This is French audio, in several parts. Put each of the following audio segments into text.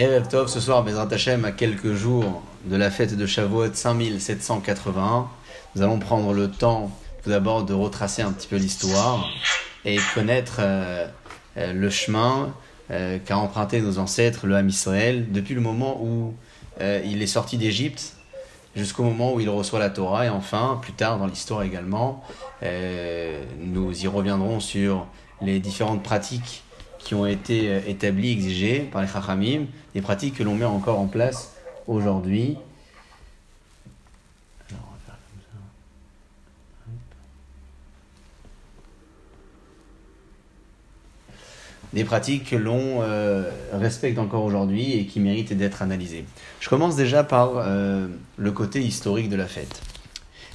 Erev Tov, ce soir, Bezrat Hashem, à quelques jours de la fête de Shavuot 5781, nous allons prendre le temps tout d'abord de retracer un petit peu l'histoire et connaître euh, euh, le chemin euh, qu'a emprunté nos ancêtres, le Ham Israël, depuis le moment où il est sorti d'Égypte jusqu'au moment où il reçoit la Torah. Et enfin, plus tard dans l'histoire également, nous y reviendrons sur les différentes pratiques qui ont été euh, établies, exigées par les Chachamim, des pratiques que l'on met encore en place aujourd'hui. Des pratiques que l'on euh, respecte encore aujourd'hui et qui méritent d'être analysées. Je commence déjà par euh, le côté historique de la fête.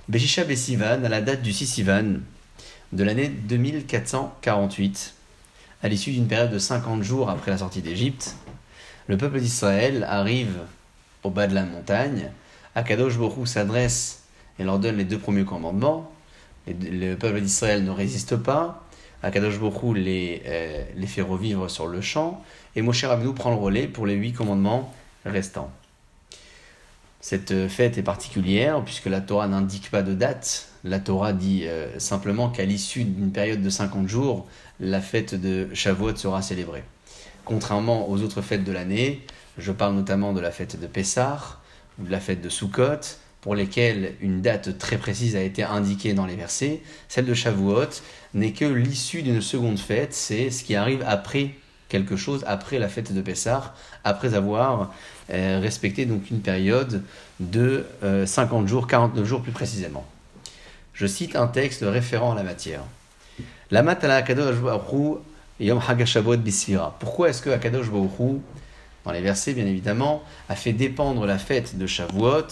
Beshisha Besivan, à la date du 6 Sivan de l'année 2448, à l'issue d'une période de 50 jours après la sortie d'Égypte, le peuple d'Israël arrive au bas de la montagne. Akadosh Borou s'adresse et leur donne les deux premiers commandements. Le peuple d'Israël ne résiste pas. Akadosh Borou les, euh, les fait revivre sur le champ. Et Moshe Rabbeinu prend le relais pour les huit commandements restants. Cette fête est particulière puisque la Torah n'indique pas de date. La Torah dit euh, simplement qu'à l'issue d'une période de 50 jours, la fête de Shavuot sera célébrée. Contrairement aux autres fêtes de l'année, je parle notamment de la fête de Pessah, ou de la fête de Sukkot, pour lesquelles une date très précise a été indiquée dans les versets. Celle de Shavuot n'est que l'issue d'une seconde fête, c'est ce qui arrive après quelque chose, après la fête de Pessah, après avoir euh, respecté donc une période de 50 euh, jours, 49 jours plus précisément. Je cite un texte référent à la matière. Yom. Pourquoi est-ce que Akadosh Baruch dans les versets bien évidemment, a fait dépendre la fête de Shavuot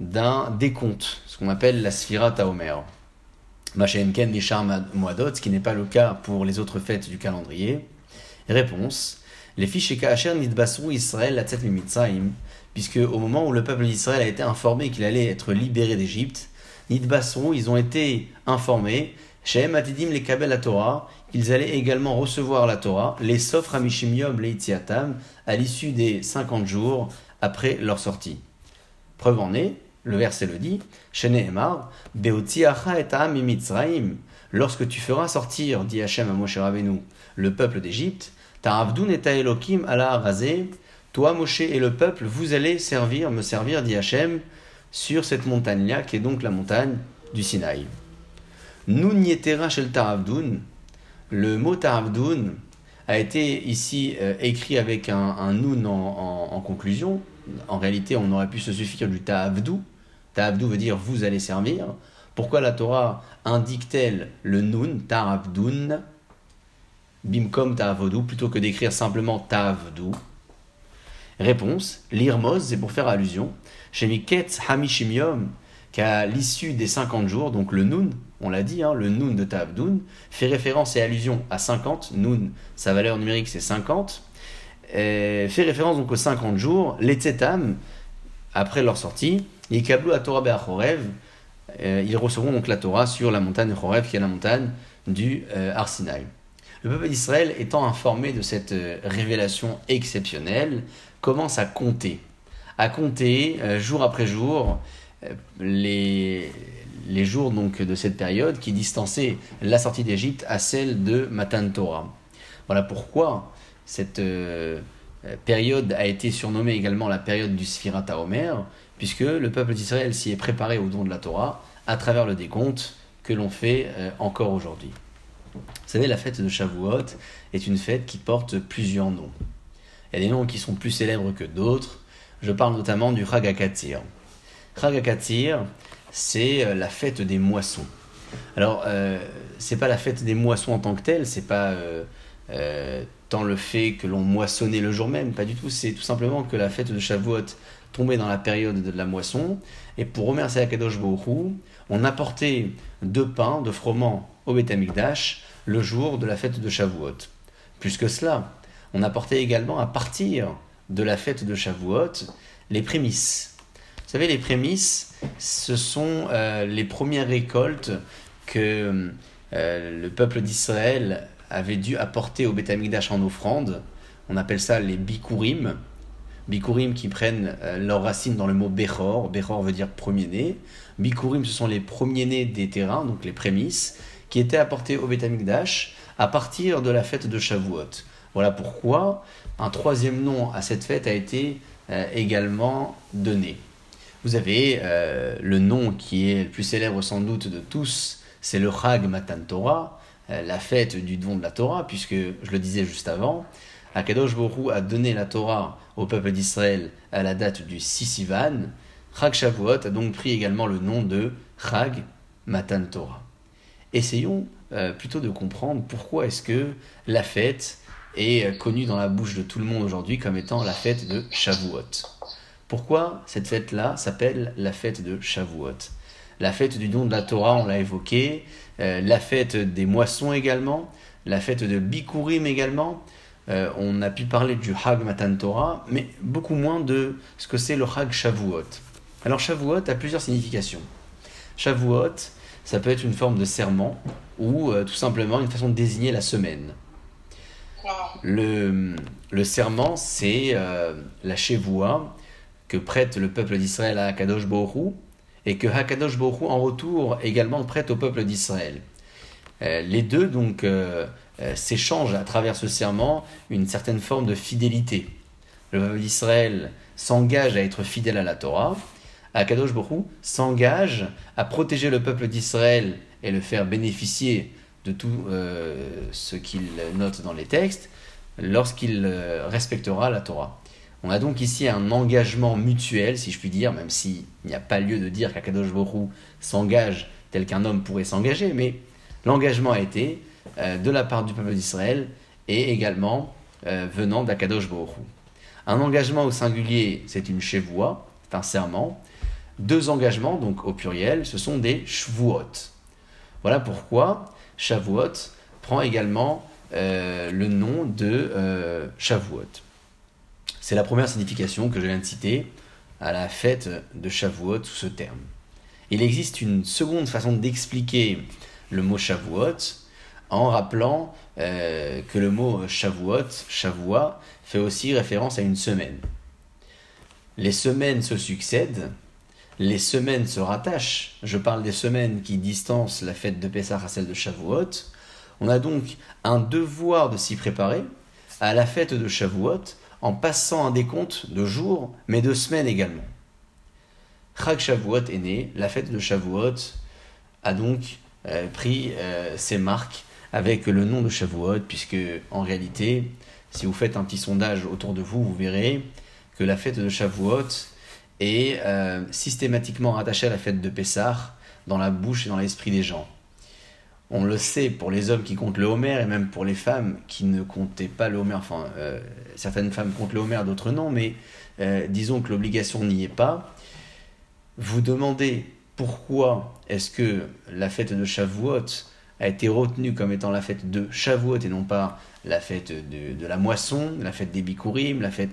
d'un décompte, ce qu'on appelle la Sfira Taomer? Machenken Mishar Moadot, ce qui n'est pas le cas pour les autres fêtes du calendrier. Réponse Les fiches Asher Nidbasru Israël la Mitzrayim, puisque au moment où le peuple d'Israël a été informé qu'il allait être libéré d'Égypte, Nidbasru, ils ont été informés. Shehem Atidim les Kabel la Torah, qu'ils allaient également recevoir la Torah, les Sof Ramishim Yom Leitziatam, à l'issue des 50 jours après leur sortie. Preuve en est, le verset le dit, Shene Emar, Beotziacha et Mitzraim, lorsque tu feras sortir, dit Hachem à Moshe Rabbeinu, le peuple d'Égypte, Ta'avdun et Elohim ala toi Moshe et le peuple, vous allez servir, me servir, dit Hachem, sur cette montagne-là, qui est donc la montagne du Sinaï. Nun Yetera Shel Taravdun, le mot Taravdun a été ici euh, écrit avec un, un Nun en, conclusion. En réalité, on aurait pu se suffire du Ta'avdou. Ta'avdou veut dire vous allez servir. Pourquoi la Torah indique-t-elle le Nun, Taravdun, Bimkom Ta'avodou, plutôt que d'écrire simplement Ta'avdou Réponse L'irmoz, c'est pour faire allusion. Shemiketz Hamishimium, qu'à l'issue des 50 jours, donc le Nun, on l'a dit, hein, le Nun de Ta'abdoun, fait référence et allusion à 50, Nun, sa valeur numérique c'est 50, fait référence donc aux 50 jours, les Tzetam, après leur sortie, et Kablou à Torah Be'achorev, euh, ils recevront donc la Torah sur la montagne Chorev, qui est la montagne du euh, Arsinaï. Le peuple d'Israël, étant informé de cette euh, révélation exceptionnelle, commence à compter. À compter jour après jour les, les jours donc de cette période qui distançaient la sortie d'Égypte à celle de Matan Torah. Voilà pourquoi cette euh, période a été surnommée également la période du Sfirat Omer, puisque le peuple d'Israël s'y est préparé au don de la Torah à travers le décompte que l'on fait euh, encore aujourd'hui. Vous savez, la fête de Shavuot est une fête qui porte plusieurs noms. Il y a des noms qui sont plus célèbres que d'autres. Je parle notamment du Chagakatzir. Chagakatzir, c'est euh, la fête des moissons. Alors, euh, c'est pas la fête des moissons en tant que telle, c'est pas euh, euh, tant le fait que l'on moissonnait le jour même, pas du tout, c'est tout simplement que la fête de Shavuot tombait dans la période de la moisson, et pour remercier Akadosh Baruch on apportait deux pains, de froment au Beth le jour de la fête de Shavuot. Plus que cela, on apportait également à partir de la fête de Shavuot les prémices. Vous savez, les prémices, ce sont euh, les premières récoltes que euh, le peuple d'Israël avait dû apporter au Beth en offrande. On appelle ça les bikurim. Bikurim qui prennent euh, leurs racines dans le mot Bechor. Bechor veut dire premier-né. Bikurim, ce sont les premiers-nés des terrains, donc les prémices, qui étaient apportés au Betamikdash à partir de la fête de Shavuot. Voilà pourquoi un troisième nom à cette fête a été euh, également donné. Vous avez euh, le nom qui est le plus célèbre sans doute de tous, c'est le Chag Matan Torah, la fête du don de la Torah, puisque je le disais juste avant, Akadosh Borou a donné la Torah au peuple d'Israël à la date du 6 Sivan. Chag Shavuot a donc pris également le nom de Chag Matan Torah. Essayons euh, plutôt de comprendre pourquoi est-ce que la fête est connue dans la bouche de tout le monde aujourd'hui comme étant la fête de Shavuot. Pourquoi cette fête-là s'appelle la fête de Shavuot? La fête du don de la Torah, on l'a évoqué, euh, la fête des moissons également, la fête de Bikurim également, euh, on a pu parler du Hag Matan Torah, mais beaucoup moins de ce que c'est le Hag Shavuot. Alors Shavuot a plusieurs significations. Shavuot, ça peut être une forme de serment ou euh, tout simplement une façon de désigner la semaine. Le, serment, c'est euh, la chevoua que prête le peuple d'Israël à Hakadosh Borou et que Hakadosh Borou en retour également prête au peuple d'Israël. les deux donc euh, s'échange à travers ce serment une certaine forme de fidélité. Le peuple d'Israël s'engage à être fidèle à la Torah. Akadosh Borou s'engage à protéger le peuple d'Israël et le faire bénéficier de tout euh, ce qu'il note dans les textes lorsqu'il euh, respectera la Torah. On a donc ici un engagement mutuel, si je puis dire, même s'il n'y a pas lieu de dire qu'Akadosh Borou s'engage tel qu'un homme pourrait s'engager, mais l'engagement a été euh, de la part du peuple d'Israël et également venant d'Akadosh Borou. Un engagement au singulier, c'est une chevoie, c'est un serment. Deux engagements, donc au pluriel, ce sont des shvuot. Voilà pourquoi Shavuot prend également euh, le nom de Shavuot. C'est la première signification que je viens de citer à la fête de Shavuot sous ce terme. Il existe une seconde façon d'expliquer le mot Shavuot, en rappelant euh, que le mot Shavuot, Shavua, fait aussi référence à une semaine. Les semaines se succèdent, les semaines se rattachent. Je parle des semaines qui distancent la fête de Pessah à celle de Shavuot. On a donc un devoir de s'y préparer à la fête de Shavuot en passant un décompte de jours, mais de semaines également. Chag Shavuot est né, la fête de Shavuot a donc euh, pris euh, ses marques avec le nom de Shavuot, puisque en réalité, si vous faites un petit sondage autour de vous, vous verrez que la fête de Shavuot est euh, systématiquement rattachée à la fête de Pessah dans la bouche et dans l'esprit des gens. On le sait pour les hommes qui comptent le Homer et même pour les femmes qui ne comptaient pas le Homer. Enfin, euh, certaines femmes comptent le Homer, d'autres non, mais euh, disons que l'obligation n'y est pas. Vous demandez pourquoi est-ce que la fête de Shavuot a été retenue comme étant la fête de Shavuot et non pas la fête de, la moisson, la fête des Bikurim, la fête.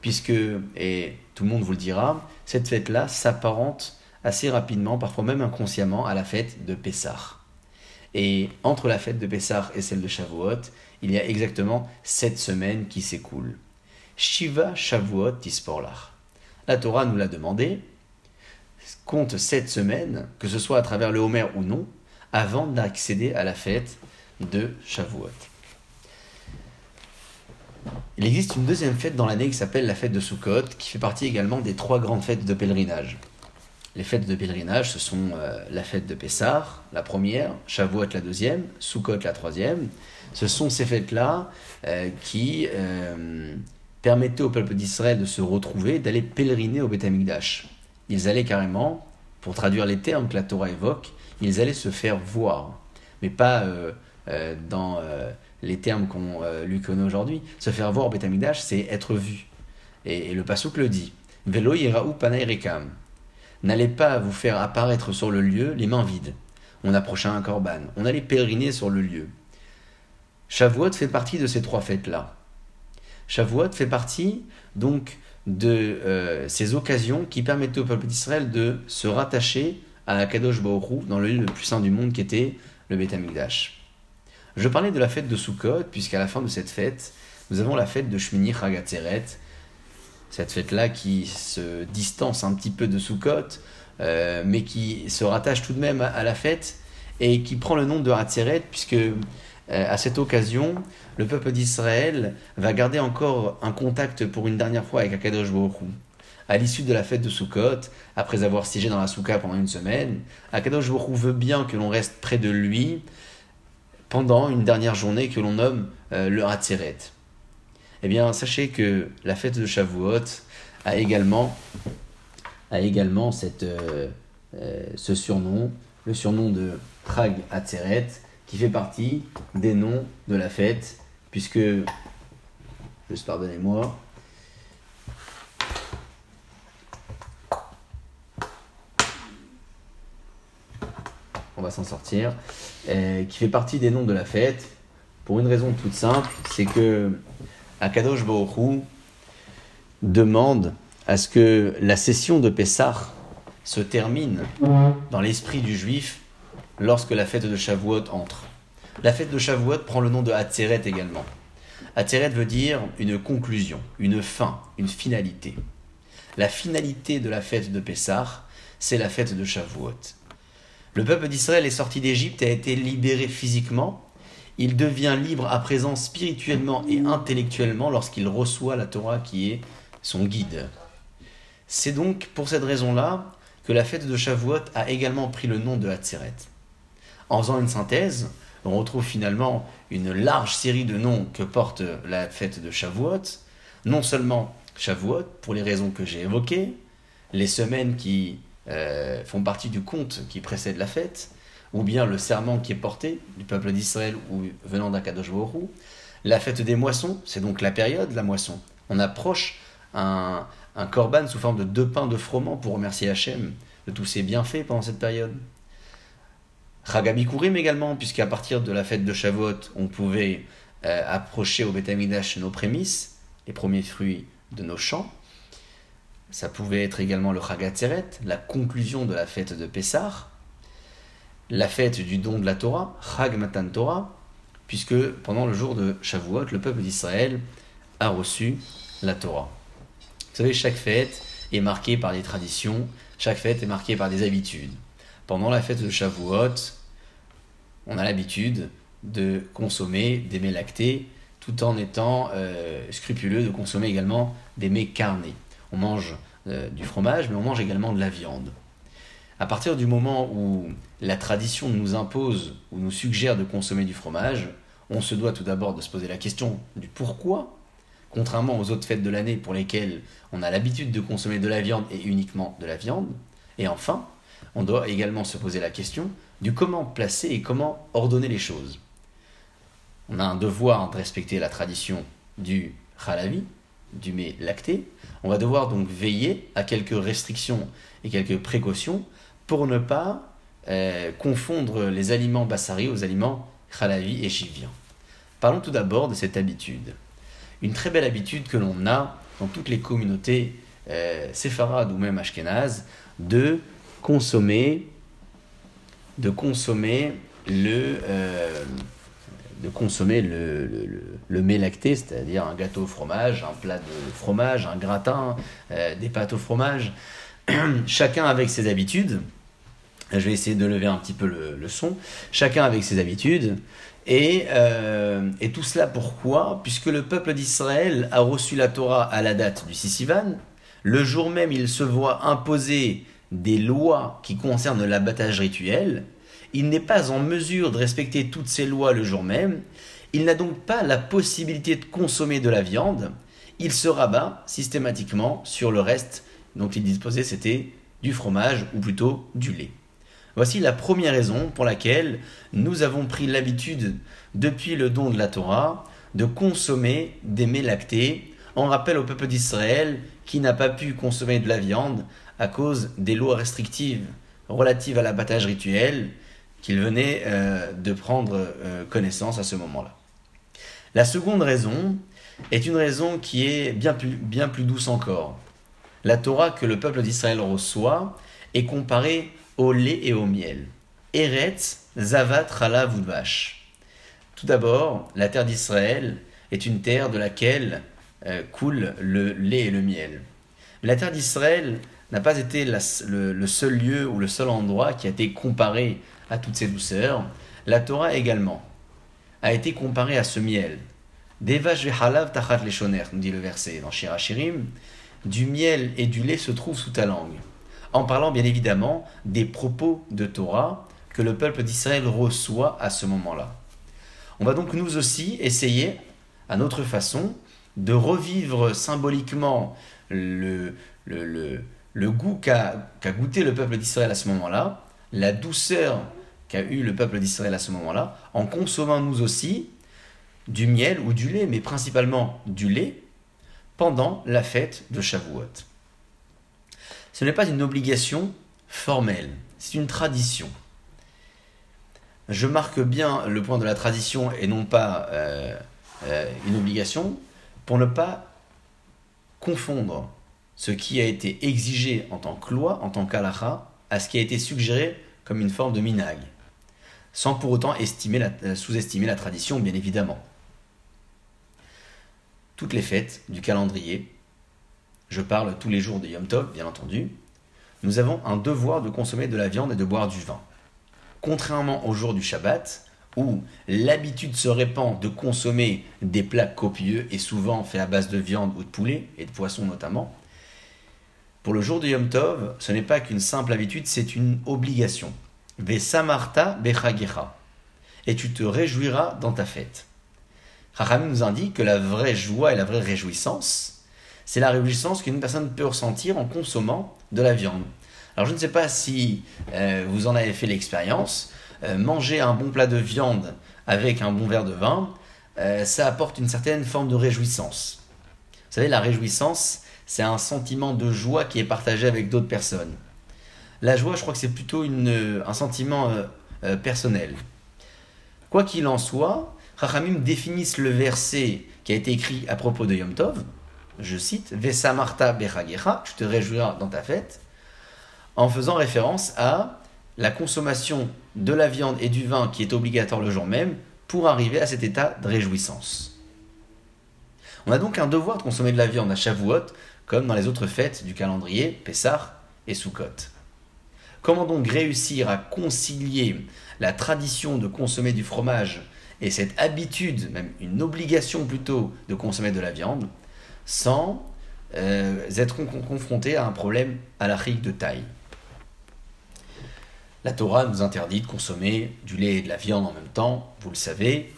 Puisque, et tout le monde vous le dira, cette fête-là s'apparente assez rapidement, parfois même inconsciemment, à la fête de Pessah. Et entre la fête de Pessah et celle de Shavuot, il y a exactement sept semaines qui s'écoulent. Shiva Shavuot Tisporlach. La Torah nous l'a demandé, compte sept semaines, que ce soit à travers le Homer ou non, avant d'accéder à la fête de Shavuot. Il existe une deuxième fête dans l'année qui s'appelle la fête de Sukkot, qui fait partie également des trois grandes fêtes de pèlerinage. Les fêtes de pèlerinage, ce sont euh, la fête de Pessah, la première, Shavuot la deuxième, Sukkot la troisième. Ce sont ces fêtes-là euh, qui euh, permettaient au peuple d'Israël de se retrouver, d'aller pèleriner au Beth. Ils allaient carrément, pour traduire les termes que la Torah évoque, ils allaient se faire voir, mais pas dans les termes qu'on lui connaît aujourd'hui. Se faire voir au c'est être vu. Et, le Passouk le dit. Velo yeraou rekam. N'allez pas vous faire apparaître sur le lieu les mains vides. On approchait un korban. On allait pèleriner sur le lieu. Shavuot fait partie de ces trois fêtes-là. Shavuot fait partie donc de ces occasions qui permettent au peuple d'Israël de se rattacher à Kadosh Baoru dans le lieu le plus saint du monde qui était le Beth Amikdash. Je parlais de la fête de Sukkot, puisqu'à la fin de cette fête, nous avons la fête de Shmini Chagatzeret, cette fête-là qui se distance un petit peu de Sukkot, euh, mais qui se rattache tout de même à, la fête et qui prend le nom de Hatzeret, puisque euh, à cette occasion, le peuple d'Israël va garder encore un contact pour une dernière fois avec Akadosh Baruch à l'issue de la fête de Sukkot, après avoir siégé dans la Soukha pendant une semaine, Akadosh Baruch veut bien que l'on reste près de lui pendant une dernière journée que l'on nomme euh, le Hatzeret. Eh bien, sachez que la fête de Shavuot a également a également cette, euh, euh, ce surnom, le surnom de Prag Atzeret, qui fait partie des noms de la fête, puisque, juste pardonnez-moi, on va s'en sortir, qui fait partie des noms de la fête, pour une raison toute simple, c'est que Akadosh Baruch demande à ce que la session de Pessah se termine dans l'esprit du juif lorsque la fête de Shavuot entre. La fête de Shavuot prend le nom de Hatzeret également. Hatzeret veut dire une conclusion, une fin, une finalité. La finalité de la fête de Pessah, c'est la fête de Shavuot. Le peuple d'Israël est sorti d'Égypte et a été libéré physiquement. Il devient libre à présent spirituellement et intellectuellement lorsqu'il reçoit la Torah qui est son guide. C'est donc pour cette raison-là que la fête de Shavuot a également pris le nom de Hatzeret. En faisant une synthèse, on retrouve finalement une large série de noms que porte la fête de Shavuot. Non seulement Shavuot, pour les raisons que j'ai évoquées, les semaines qui euh, font partie du conte qui précède la fête, ou bien le serment qui est porté du peuple d'Israël ou venant d'Akadosh La fête des moissons, c'est donc la période de la moisson. On approche un, un korban sous forme de deux pains de froment pour remercier Hachem de tous ses bienfaits pendant cette période. Chagabikurim également, puisqu'à partir de la fête de Shavuot, on pouvait euh, approcher au Betamidash nos prémices, les premiers fruits de nos champs. Ça pouvait être également le Chagatzeret, la conclusion de la fête de Pessah, la fête du don de la Torah, Chag Matan Torah, puisque pendant le jour de Shavuot, le peuple d'Israël a reçu la Torah. Vous savez, chaque fête est marquée par des traditions, chaque fête est marquée par des habitudes. Pendant la fête de Shavuot, on a l'habitude de consommer des mets lactés tout en étant euh, scrupuleux de consommer également des mets carnés. On mange euh, du fromage, mais on mange également de la viande. À partir du moment où la tradition nous impose ou nous suggère de consommer du fromage, on se doit tout d'abord de se poser la question du pourquoi contrairement aux autres fêtes de l'année pour lesquelles on a l'habitude de consommer de la viande et uniquement de la viande. Et enfin, on doit également se poser la question du comment placer et comment ordonner les choses. On a un devoir de respecter la tradition du halavi, du mets lacté. On va devoir donc veiller à quelques restrictions et quelques précautions pour ne pas euh, confondre les aliments bassari aux aliments halavi et chiviens. Parlons tout d'abord de cette habitude une très belle habitude que l'on a dans toutes les communautés euh, séfarades ou même ashkénazes de consommer, de consommer le, euh, de consommer le, le, mets lacté, c'est-à-dire un gâteau au fromage, un plat de fromage, un gratin, euh, des pâtes au fromage. Chacun avec ses habitudes. Je vais essayer de lever un petit peu le, son. Chacun avec ses habitudes. Euh, et, tout cela pourquoi? Puisque le peuple d'Israël a reçu la Torah à la date du Sissivan, le jour même il se voit imposer des lois qui concernent l'abattage rituel, il n'est pas en mesure de respecter toutes ces lois le jour même, il n'a donc pas la possibilité de consommer de la viande, il se rabat systématiquement sur le reste dont il disposait, c'était du fromage ou plutôt du lait. Voici la première raison pour laquelle nous avons pris l'habitude, depuis le don de la Torah, de consommer des mets lactés, en rappel au peuple d'Israël qui n'a pas pu consommer de la viande à cause des lois restrictives relatives à l'abattage rituel qu'il venait euh, de prendre euh, connaissance à ce moment-là. La seconde raison est une raison qui est bien plus, bien plus douce encore. La Torah que le peuple d'Israël reçoit est comparée au lait et au miel. Eretz, Zavat, Rala, Tout d'abord, la terre d'Israël est une terre de laquelle euh, coule le lait et le miel. La terre d'Israël n'a pas été le, seul lieu ou le seul endroit qui a été comparé à toutes ces douceurs. La Torah également a été comparée à ce miel. Devash halav tachat leshoner, nous dit le verset dans Shirachirim. Du miel et du lait se trouvent sous ta langue. En parlant bien évidemment des propos de Torah que le peuple d'Israël reçoit à ce moment-là. On va donc nous aussi essayer, à notre façon, de revivre symboliquement le, le, le, goût qu'a goûté le peuple d'Israël à ce moment-là, la douceur qu'a eu le peuple d'Israël à ce moment-là, en consommant nous aussi du miel ou du lait, mais principalement du lait, pendant la fête de Shavuot. Ce n'est pas une obligation formelle, c'est une tradition. Je marque bien le point de la tradition et non pas euh, euh, une obligation pour ne pas confondre ce qui a été exigé en tant que loi, en tant qu'alaha, à ce qui a été suggéré comme une forme de minag, sans pour autant euh, sous-estimer la tradition, bien évidemment. Toutes les fêtes du calendrier, je parle tous les jours de Yom Tov, bien entendu, nous avons un devoir de consommer de la viande et de boire du vin. Contrairement au jour du Shabbat, où l'habitude se répand de consommer des plats copieux et souvent faits à base de viande ou de poulet, et de poisson notamment, pour le jour de Yom Tov, ce n'est pas qu'une simple habitude, c'est une obligation. Vesamarta bechagecha. Et tu te réjouiras dans ta fête. Chachamim nous indique que la vraie joie et la vraie réjouissance, c'est la réjouissance qu'une personne peut ressentir en consommant de la viande. Alors je ne sais pas si euh, vous en avez fait l'expérience, euh, manger un bon plat de viande avec un bon verre de vin, euh, ça apporte une certaine forme de réjouissance. Vous savez, la réjouissance, c'est un sentiment de joie qui est partagé avec d'autres personnes. La joie, je crois que c'est plutôt une, un sentiment euh, euh, personnel. Quoi qu'il en soit, Chachamim définissent le verset qui a été écrit à propos de Yom Tov, je cite, Vesamarta bechagecha, tu te réjouiras dans ta fête, en faisant référence à la consommation de la viande et du vin qui est obligatoire le jour même pour arriver à cet état de réjouissance. On a donc un devoir de consommer de la viande à Shavuot comme dans les autres fêtes du calendrier, Pessah et Sukkot. Comment donc réussir à concilier la tradition de consommer du fromage et cette habitude, même une obligation plutôt, de consommer de la viande, sans euh, être confronté à un problème à halachique de taille? La Torah nous interdit de consommer du lait et de la viande en même temps, vous le savez.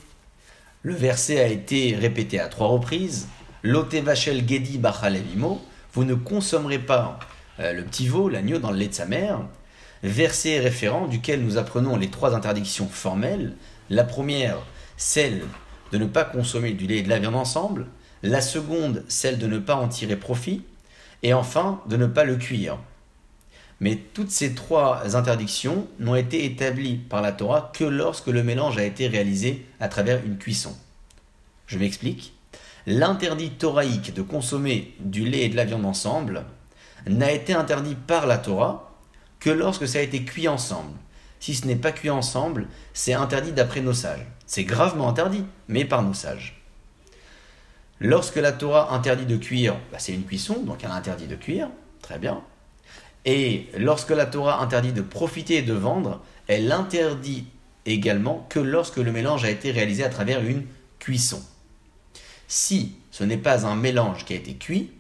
Le verset a été répété à trois reprises, Vachel Gedi Bachalevimo, vous ne consommerez pas euh, le petit veau, l'agneau, dans le lait de sa mère. Verset référent duquel nous apprenons les trois interdictions formelles. La première, celle de ne pas consommer du lait et de la viande ensemble. La seconde, celle de ne pas en tirer profit. Et enfin, de ne pas le cuire. Mais toutes ces trois interdictions n'ont été établies par la Torah que lorsque le mélange a été réalisé à travers une cuisson. Je m'explique l'interdit thoraïque de consommer du lait et de la viande ensemble n'a été interdit par la Torah que lorsque ça a été cuit ensemble. Si ce n'est pas cuit ensemble, c'est interdit d'après nos sages. C'est gravement interdit, mais par nos sages. Lorsque la Torah interdit de cuire, bah, c'est une cuisson, donc elle interdit de cuire, très bien. Et lorsque la Torah interdit de profiter et de vendre, elle interdit également que lorsque le mélange a été réalisé à travers une cuisson. Si ce n'est pas un mélange qui a été cuit,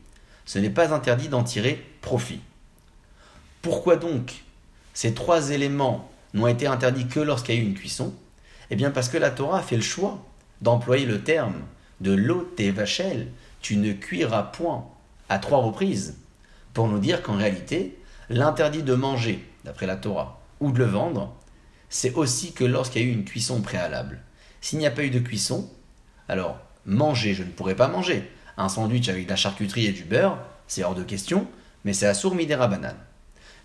ce n'est pas interdit d'en tirer profit. Pourquoi donc ces trois éléments n'ont été interdits que lorsqu'il y a eu une cuisson? Eh bien parce que la Torah a fait le choix d'employer le terme de l'eau vachel, tu ne cuiras point à trois reprises, pour nous dire qu'en réalité, l'interdit de manger, d'après la Torah, ou de le vendre, c'est aussi que lorsqu'il y a eu une cuisson préalable. S'il n'y a pas eu de cuisson, alors manger, je ne pourrais pas manger. Un sandwich avec de la charcuterie et du beurre, c'est hors de question, mais c'est à sourmidera banane.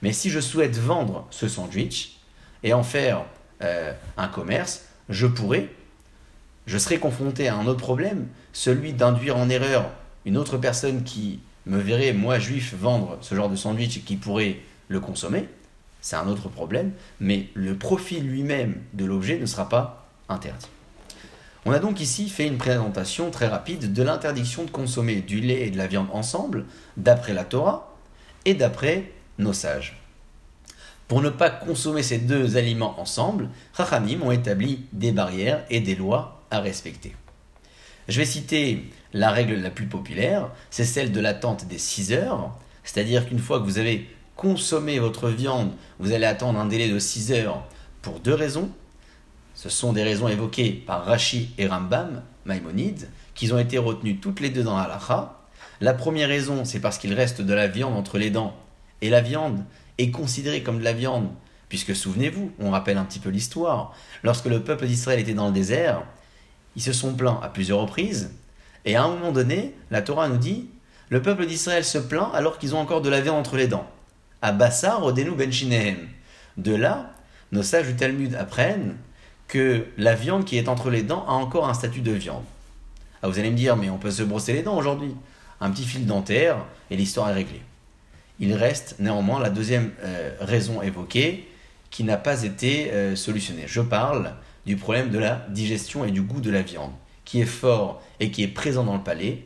Mais si je souhaite vendre ce sandwich et en faire euh, un commerce, je pourrais, je serais confronté à un autre problème, celui d'induire en erreur une autre personne qui me verrait, moi juif, vendre ce genre de sandwich et qui pourrait le consommer. C'est un autre problème, mais le profit lui-même de l'objet ne sera pas interdit. On a donc ici fait une présentation très rapide de l'interdiction de consommer du lait et de la viande ensemble, d'après la Torah et d'après nos sages. Pour ne pas consommer ces deux aliments ensemble, Chachamim ont établi des barrières et des lois à respecter. Je vais citer la règle la plus populaire, c'est celle de l'attente des 6 heures, c'est-à-dire qu'une fois que vous avez consommé votre viande, vous allez attendre un délai de 6 heures pour deux raisons. Ce sont des raisons évoquées par Rashi et Rambam, Maïmonide, qui ont été retenues toutes les deux dans Halacha. La première raison, c'est parce qu'il reste de la viande entre les dents, et la viande est considérée comme de la viande, puisque souvenez-vous, on rappelle un petit peu l'histoire, lorsque le peuple d'Israël était dans le désert, ils se sont plaints à plusieurs reprises, et à un moment donné, la Torah nous dit, le peuple d'Israël se plaint alors qu'ils ont encore de la viande entre les dents. À Bassar, Odenu Ben De là, nos sages du Talmud apprennent que la viande qui est entre les dents a encore un statut de viande. Ah, vous allez me dire, mais on peut se brosser les dents aujourd'hui. Un petit fil dentaire et l'histoire est réglée. Il reste néanmoins la deuxième euh, raison évoquée qui n'a pas été euh, solutionnée. Je parle du problème de la digestion et du goût de la viande, qui est fort et qui est présent dans le palais,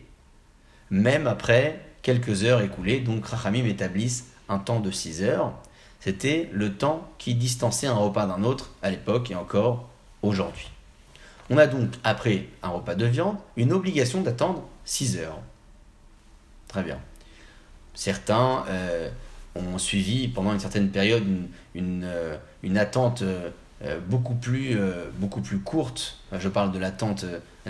même après quelques heures écoulées. Donc Rachamim établissent un temps de 6 heures. C'était le temps qui distançait un repas d'un autre à l'époque et encore aujourd'hui. On a donc, après un repas de viande, une obligation d'attendre 6 heures. Très bien. Certains euh, ont suivi pendant une certaine période une, euh, attente euh, beaucoup, plus, beaucoup plus courte. Je parle de l'attente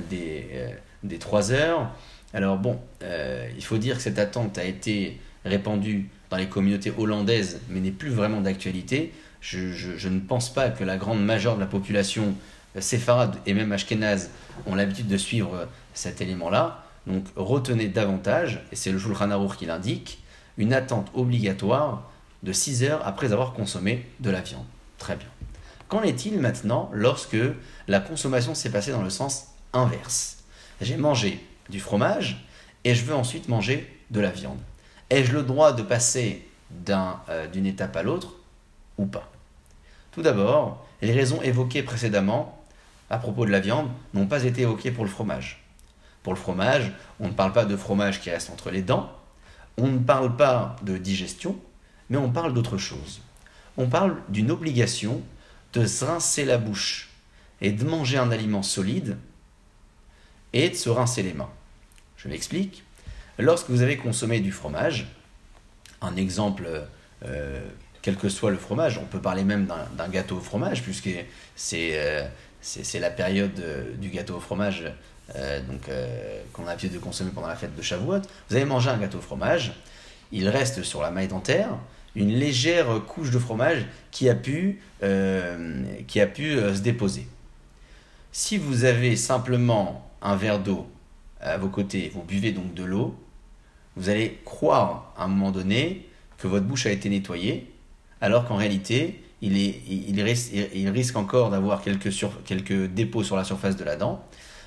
des, des 3 heures. Alors bon, il faut dire que cette attente a été répandue dans les communautés hollandaises, mais n'est plus vraiment d'actualité. Je, ne pense pas que la grande majeure de la population séfarade et même ashkénaze ont l'habitude de suivre cet élément-là. Donc retenez davantage, et c'est le Shulchan qui l'indique, une attente obligatoire de 6 heures après avoir consommé de la viande. Très bien. Qu'en est-il maintenant lorsque la consommation s'est passée dans le sens inverse? J'ai mangé du fromage et je veux ensuite manger de la viande. Ai-je le droit de passer euh, d'une étape à l'autre ou pas? Tout d'abord, les raisons évoquées précédemment à propos de la viande n'ont pas été évoquées pour le fromage. Pour le fromage, on ne parle pas de fromage qui reste entre les dents, on ne parle pas de digestion, mais on parle d'autre chose. On parle d'une obligation de se rincer la bouche et de manger un aliment solide et de se rincer les mains. Je m'explique. Lorsque vous avez consommé du fromage, un exemple, euh, quel que soit le fromage, on peut parler même d'un gâteau au fromage, puisque c'est euh, la période euh, du gâteau au fromage euh, donc qu'on a l'habitude de consommer pendant la fête de Shavuot, vous allez manger un gâteau au fromage, il reste sur la maille dentaire une légère couche de fromage qui a pu, qui a pu se déposer. Si vous avez simplement un verre d'eau à vos côtés, vous buvez donc de l'eau, vous allez croire à un moment donné que votre bouche a été nettoyée, alors qu'en réalité, il, risque, encore d'avoir quelques, quelques dépôts sur la surface de la dent.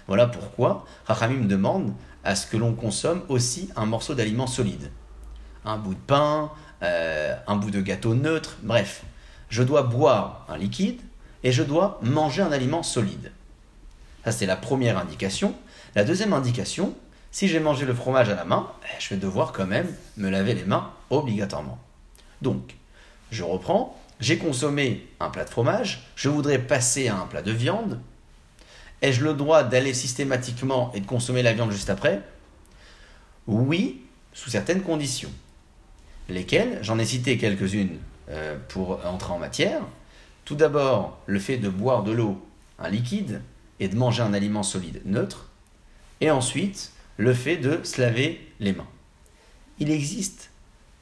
Voilà pourquoi Rachamim demande à ce que l'on consomme aussi un morceau d'aliment solide. Un bout de pain, euh, un bout de gâteau neutre, bref. Je dois boire un liquide et je dois manger un aliment solide. Ça, c'est la première indication. La deuxième indication, si j'ai mangé le fromage à la main, eh, je vais devoir quand même me laver les mains obligatoirement. Donc, je reprends, j'ai consommé un plat de fromage, je voudrais passer à un plat de viande, Ai-je le droit d'aller systématiquement et de consommer la viande juste après? Oui, sous certaines conditions. Lesquelles? J'en ai cité quelques-unes euh, pour entrer en matière. Tout d'abord, le fait de boire de l'eau, un liquide, et de manger un aliment solide neutre. Et ensuite, le fait de se laver les mains. Il existe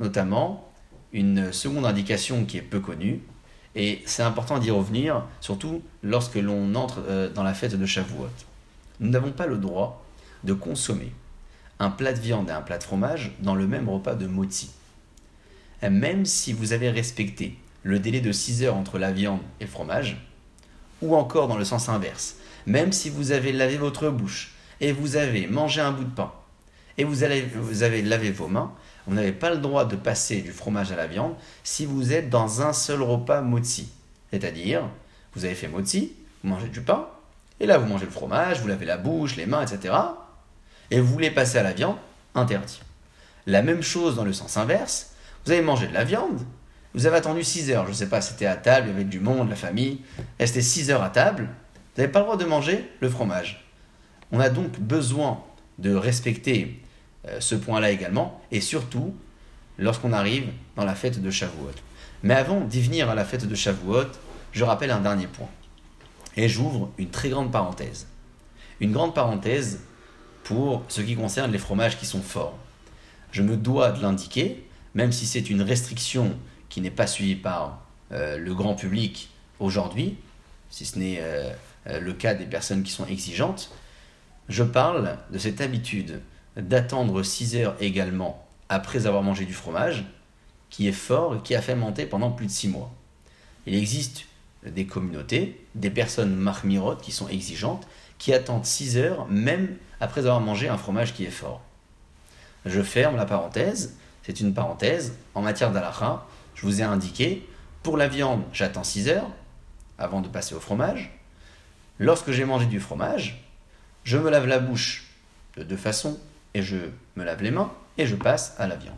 notamment une seconde indication qui est peu connue, et c'est important d'y revenir, surtout lorsque l'on entre euh, dans la fête de Shavuot. Nous n'avons pas le droit de consommer un plat de viande et un plat de fromage dans le même repas de motzi. Même si vous avez respecté le délai de 6 heures entre la viande et le fromage, ou encore dans le sens inverse, même si vous avez lavé votre bouche et vous avez mangé un bout de pain et vous avez lavé vos mains, vous n'avez pas le droit de passer du fromage à la viande si vous êtes dans un seul repas motzi. C'est-à-dire, vous avez fait motzi, vous mangez du pain, Et là, vous mangez le fromage, vous lavez la bouche, les mains, etc. Et vous voulez passer à la viande, interdit. La même chose dans le sens inverse. Vous avez mangé de la viande, vous avez attendu 6 heures, je ne sais pas, c'était à table, il y avait du monde, la famille, restez 6 heures à table, vous n'avez pas le droit de manger le fromage. On a donc besoin de respecter euh, ce point-là également, et surtout lorsqu'on arrive dans la fête de Shavuot. Mais avant d'y venir à la fête de Shavuot, je rappelle un dernier point. Et j'ouvre une très grande parenthèse. Une grande parenthèse pour ce qui concerne les fromages qui sont forts. Je me dois de l'indiquer, même si c'est une restriction qui n'est pas suivie par euh, le grand public aujourd'hui, si ce n'est euh, le cas des personnes qui sont exigeantes, je parle de cette habitude d'attendre 6 heures également après avoir mangé du fromage, qui est fort et qui a fermenté pendant plus de 6 mois. Il existe des communautés, des personnes marmirotes qui sont exigeantes, qui attendent 6 heures même après avoir mangé un fromage qui est fort. Je ferme la parenthèse, c'est une parenthèse. En matière d'alacha, je vous ai indiqué, pour la viande, j'attends 6 heures avant de passer au fromage. Lorsque j'ai mangé du fromage, je me lave la bouche de deux façons et je me lave les mains et je passe à la viande.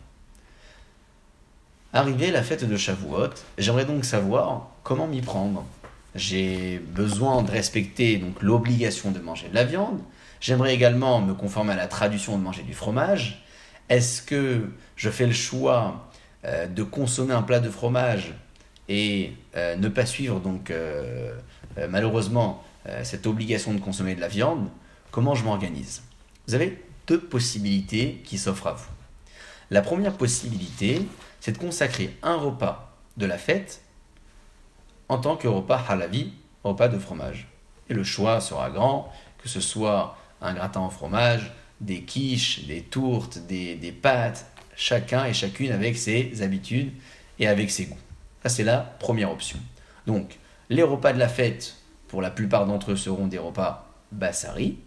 Arrivé la fête de Shavuot, j'aimerais donc savoir comment m'y prendre. J'ai besoin de respecter donc l'obligation de manger de la viande. J'aimerais également me conformer à la tradition de manger du fromage. Est-ce que je fais le choix euh, de consommer un plat de fromage et euh, ne pas suivre donc euh, malheureusement cette obligation de consommer de la viande? Comment je m'organise? Vous avez deux possibilités qui s'offrent à vous. La première possibilité, c'est de consacrer un repas de la fête en tant que repas halavi, repas de fromage. Et le choix sera grand, que ce soit un gratin au fromage, des quiches, des tourtes, des, des pâtes, chacun et chacune avec ses habitudes et avec ses goûts. Ça, c'est la première option. Donc, les repas de la fête, pour la plupart d'entre eux, seront des repas bassari.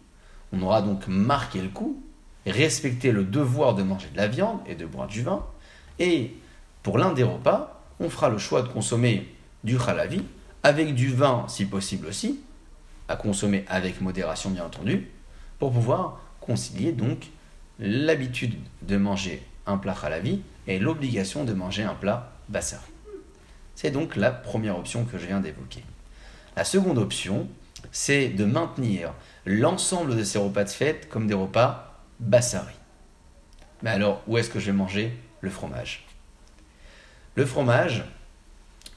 On aura donc marqué le coup, respecté le devoir de manger de la viande et de boire du vin. Et pour l'un des repas, on fera le choix de consommer du halavi, avec du vin si possible aussi, à consommer avec modération bien entendu, pour pouvoir concilier donc l'habitude de manger un plat halavi et l'obligation de manger un plat bassari. C'est donc la première option que je viens d'évoquer. La seconde option, c'est de maintenir l'ensemble de ces repas de fête comme des repas bassari. Mais alors, où est-ce que je vais manger le fromage? Le fromage,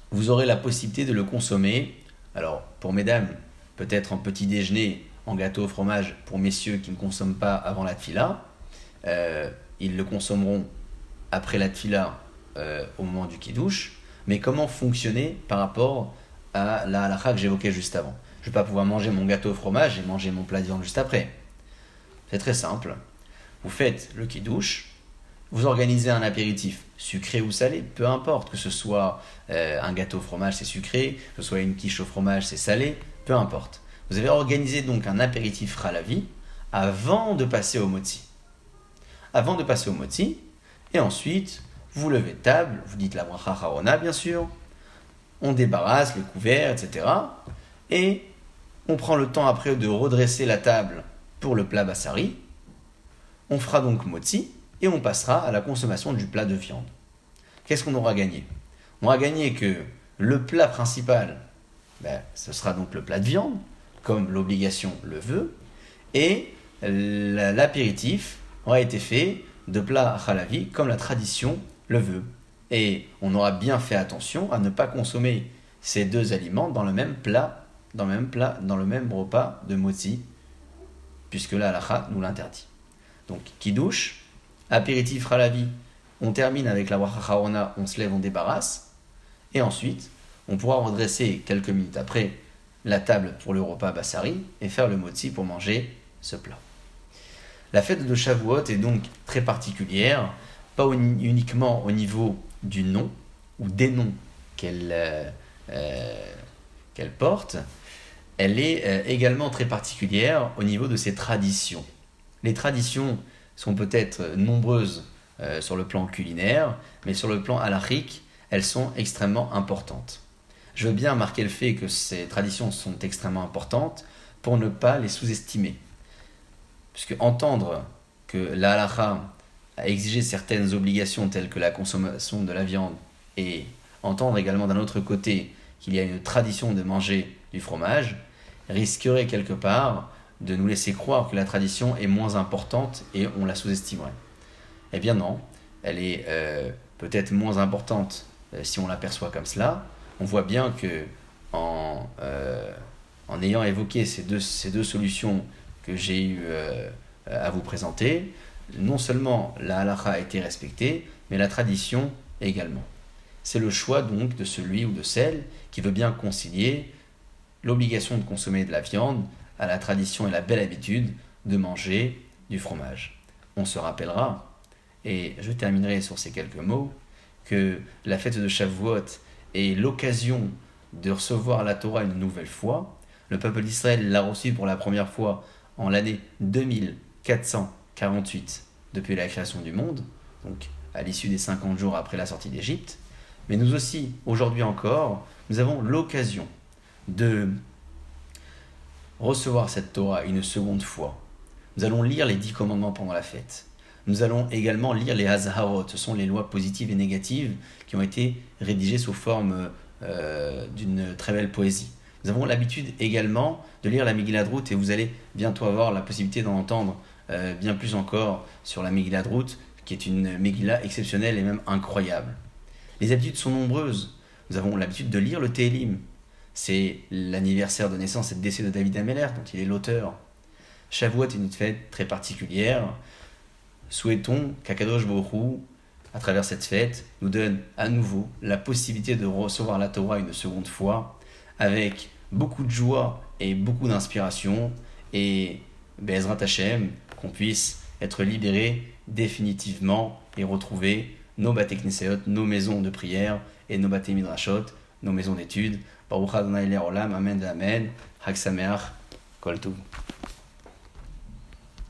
vous aurez la possibilité de le consommer. Alors, pour mesdames, peut-être en petit déjeuner, en gâteau au fromage, pour messieurs qui ne consomment pas avant la tfila. Euh, ils le consommeront après la tfila euh, au moment du kidouche. Mais comment fonctionner par rapport à la halakha que j'évoquais juste avant? Je ne vais pas pouvoir manger mon gâteau au fromage et manger mon plat de viande juste après. C'est très simple. Vous faites le kidouche, vous organisez un apéritif sucré ou salé, peu importe, que ce soit euh, un gâteau au fromage, c'est sucré, que ce soit une quiche au fromage, c'est salé, peu importe. Vous avez organisé donc un apéritif ralavi avant de passer au moti. Avant de passer au moti, et ensuite, vous levez table, vous dites la bracha harona, bien sûr, on débarrasse les couverts, etc. Et on prend le temps après de redresser la table pour le plat bassari. On fera donc moti, et on passera à la consommation du plat de viande. Qu'est-ce qu'on aura gagné? On aura gagné que le plat principal, ben, ce sera donc le plat de viande, comme l'obligation le veut, et l'apéritif aura été fait de plats halavi, comme la tradition le veut. Et on aura bien fait attention à ne pas consommer ces deux aliments dans le même plat, dans le même plat, repas de moti, puisque la halakha nous l'interdit. Donc, kidouche, apéritif ralavi, on termine avec la bracha on se lève, on débarrasse, et ensuite, on pourra redresser quelques minutes après la table pour le repas bassari et faire le moti pour manger ce plat. La fête de Shavuot est donc très particulière, pas uniquement au niveau du nom ou des noms qu'elle euh, euh, porte, elle est euh, également très particulière au niveau de ses traditions. Les traditions sont peut-être nombreuses euh, sur le plan culinaire, mais sur le plan halachique, elles sont extrêmement importantes. Je veux bien marquer le fait que ces traditions sont extrêmement importantes pour ne pas les sous-estimer. Puisque entendre que la halakha a exigé certaines obligations telles que la consommation de la viande et entendre également d'un autre côté qu'il y a une tradition de manger du fromage risquerait quelque part de nous laisser croire que la tradition est moins importante et on la sous-estimerait. Eh bien non, elle est euh, peut-être moins importante euh, si on l'aperçoit comme cela. On voit bien que en, euh, en ayant évoqué ces deux, ces deux solutions que j'ai eu à vous présenter, non seulement la halakha a été respectée, mais la tradition également. C'est le choix donc de celui ou de celle qui veut bien concilier l'obligation de consommer de la viande à la tradition et la belle habitude de manger du fromage. On se rappellera, et je terminerai sur ces quelques mots, que la fête de Shavuot est l'occasion de recevoir la Torah une nouvelle fois. Le peuple d'Israël l'a reçue pour la première fois en l'année 2448 depuis la création du monde, donc à l'issue des 50 jours après la sortie d'Égypte. Mais nous aussi, aujourd'hui encore, nous avons l'occasion de recevoir cette Torah une seconde fois. Nous allons lire les dix commandements pendant la fête. Nous allons également lire les Hazharot, ce sont les lois positives et négatives qui ont été rédigées sous forme euh, d'une très belle poésie. Nous avons l'habitude également de lire la Megillah et vous allez bientôt avoir la possibilité d'en entendre euh, bien plus encore sur la Megillah qui est une Megillah exceptionnelle et même incroyable. Les habitudes sont nombreuses. Nous avons l'habitude de lire le Télim, c'est l'anniversaire de naissance et de décès de David Ameller, dont il est l'auteur. Shavuot est une fête très particulière. Souhaitons qu'Akadosh Borou, à travers cette fête, nous donne à nouveau la possibilité de recevoir la Torah une seconde fois, avec beaucoup de joie et beaucoup d'inspiration, et Bezrat Hashem, qu'on puisse être libéré définitivement et retrouver nos Bate nos maisons de prière, et nos Bate Midrashot, nos maisons d'études, ברוך ה' לעולם, אמן ואמן, חג שמח, כל טוב.